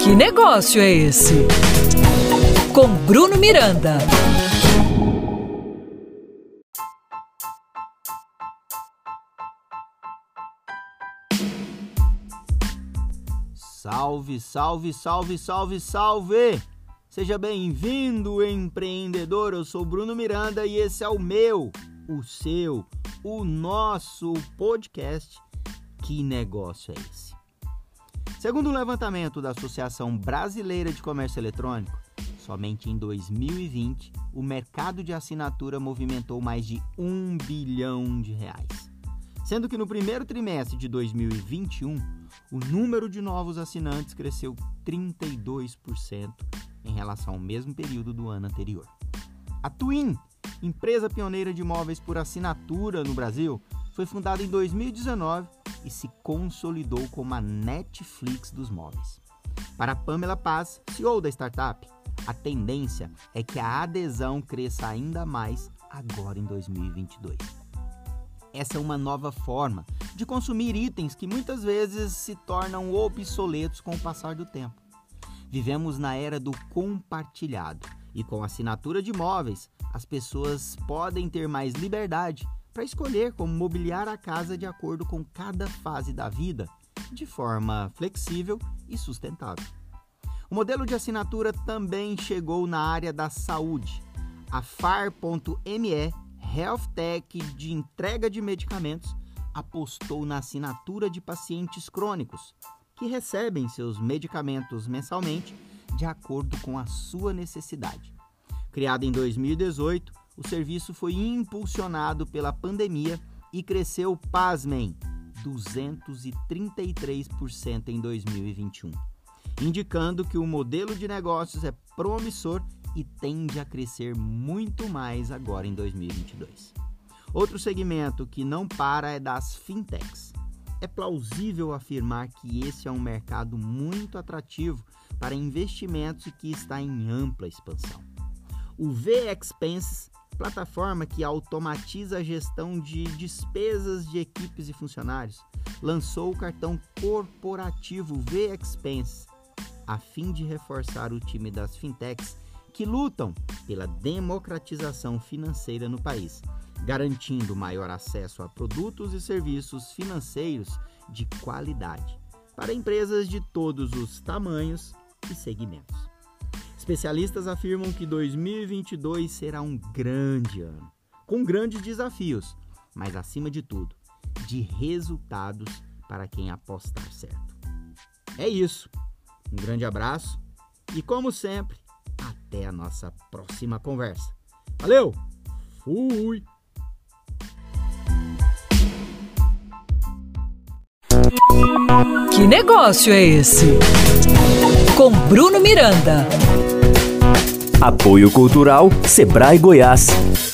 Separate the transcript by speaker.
Speaker 1: Que negócio é esse? Com Bruno Miranda.
Speaker 2: Salve, salve, salve, salve, salve! Seja bem-vindo, empreendedor. Eu sou Bruno Miranda e esse é o meu, o seu, o nosso podcast. Que negócio é esse? Segundo o um levantamento da Associação Brasileira de Comércio Eletrônico, somente em 2020 o mercado de assinatura movimentou mais de um bilhão de reais. Sendo que no primeiro trimestre de 2021, o número de novos assinantes cresceu 32% em relação ao mesmo período do ano anterior. A Twin, empresa pioneira de móveis por assinatura no Brasil, foi fundada em 2019 e se consolidou como a Netflix dos móveis. Para Pamela Paz, CEO da startup, a tendência é que a adesão cresça ainda mais agora em 2022. Essa é uma nova forma de consumir itens que muitas vezes se tornam obsoletos com o passar do tempo. Vivemos na era do compartilhado e com a assinatura de móveis, as pessoas podem ter mais liberdade para escolher como mobiliar a casa de acordo com cada fase da vida, de forma flexível e sustentável. O modelo de assinatura também chegou na área da saúde. A FAR.me, Health Tech de entrega de medicamentos, apostou na assinatura de pacientes crônicos, que recebem seus medicamentos mensalmente de acordo com a sua necessidade. Criado em 2018, o serviço foi impulsionado pela pandemia e cresceu, pasmem, 233% em 2021, indicando que o modelo de negócios é promissor e tende a crescer muito mais agora em 2022. Outro segmento que não para é das fintechs. É plausível afirmar que esse é um mercado muito atrativo para investimentos e que está em ampla expansão. O V-Expenses, plataforma que automatiza a gestão de despesas de equipes e funcionários, lançou o cartão corporativo V-Expenses, a fim de reforçar o time das fintechs que lutam pela democratização financeira no país, garantindo maior acesso a produtos e serviços financeiros de qualidade para empresas de todos os tamanhos e segmentos. Especialistas afirmam que 2022 será um grande ano, com grandes desafios, mas acima de tudo, de resultados para quem apostar certo. É isso. Um grande abraço e, como sempre, até a nossa próxima conversa. Valeu! Fui!
Speaker 1: Que negócio é esse? Com Bruno Miranda.
Speaker 3: Apoio Cultural Sebrae Goiás.